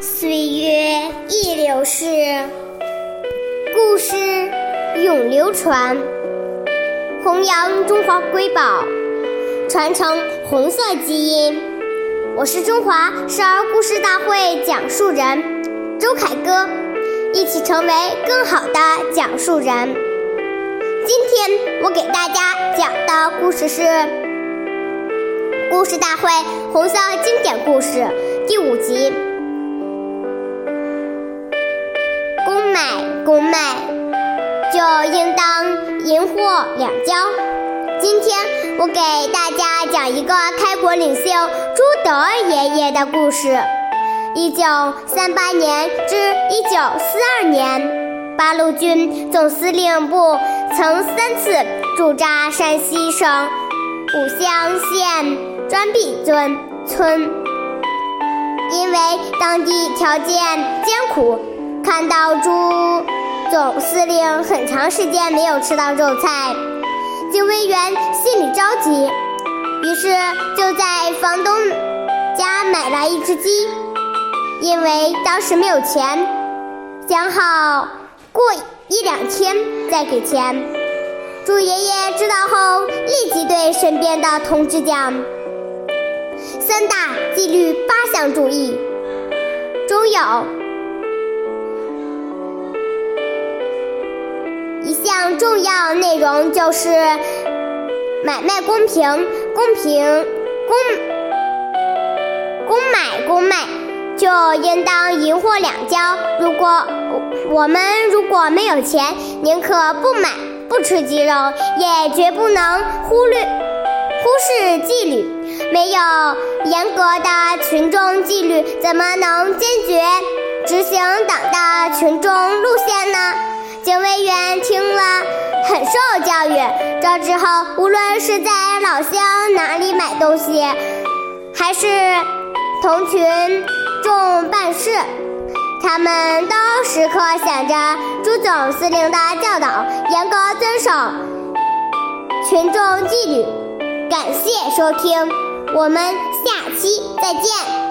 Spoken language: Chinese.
岁月易流逝，故事永流传。弘扬中华瑰宝，传承红色基因。我是中华少儿故事大会讲述人周凯歌，一起成为更好的讲述人。今天我给大家讲的故事是《故事大会红色经典故事》第五集。应当银货两交。今天我给大家讲一个开国领袖朱德爷爷的故事。一九三八年至一九四二年，八路军总司令部曾三次驻扎山西省武乡县砖壁村村，因为当地条件艰苦。看到朱总司令很长时间没有吃到肉菜，警卫员心里着急，于是就在房东家买了一只鸡。因为当时没有钱，想好过一两天再给钱。朱爷爷知道后，立即对身边的同志讲：“三大纪律八项注意，中有。”重要内容就是买卖公平，公平公公买公卖就应当银货两交。如果我们如果没有钱，宁可不买不吃鸡肉，也绝不能忽略忽视纪律。没有严格的群众纪律，怎么能坚决执行党的群众路线呢？警卫员听了很受教育，这之后无论是在老乡哪里买东西，还是同群众办事，他们都时刻想着朱总司令的教导，严格遵守群众纪律。感谢收听，我们下期再见。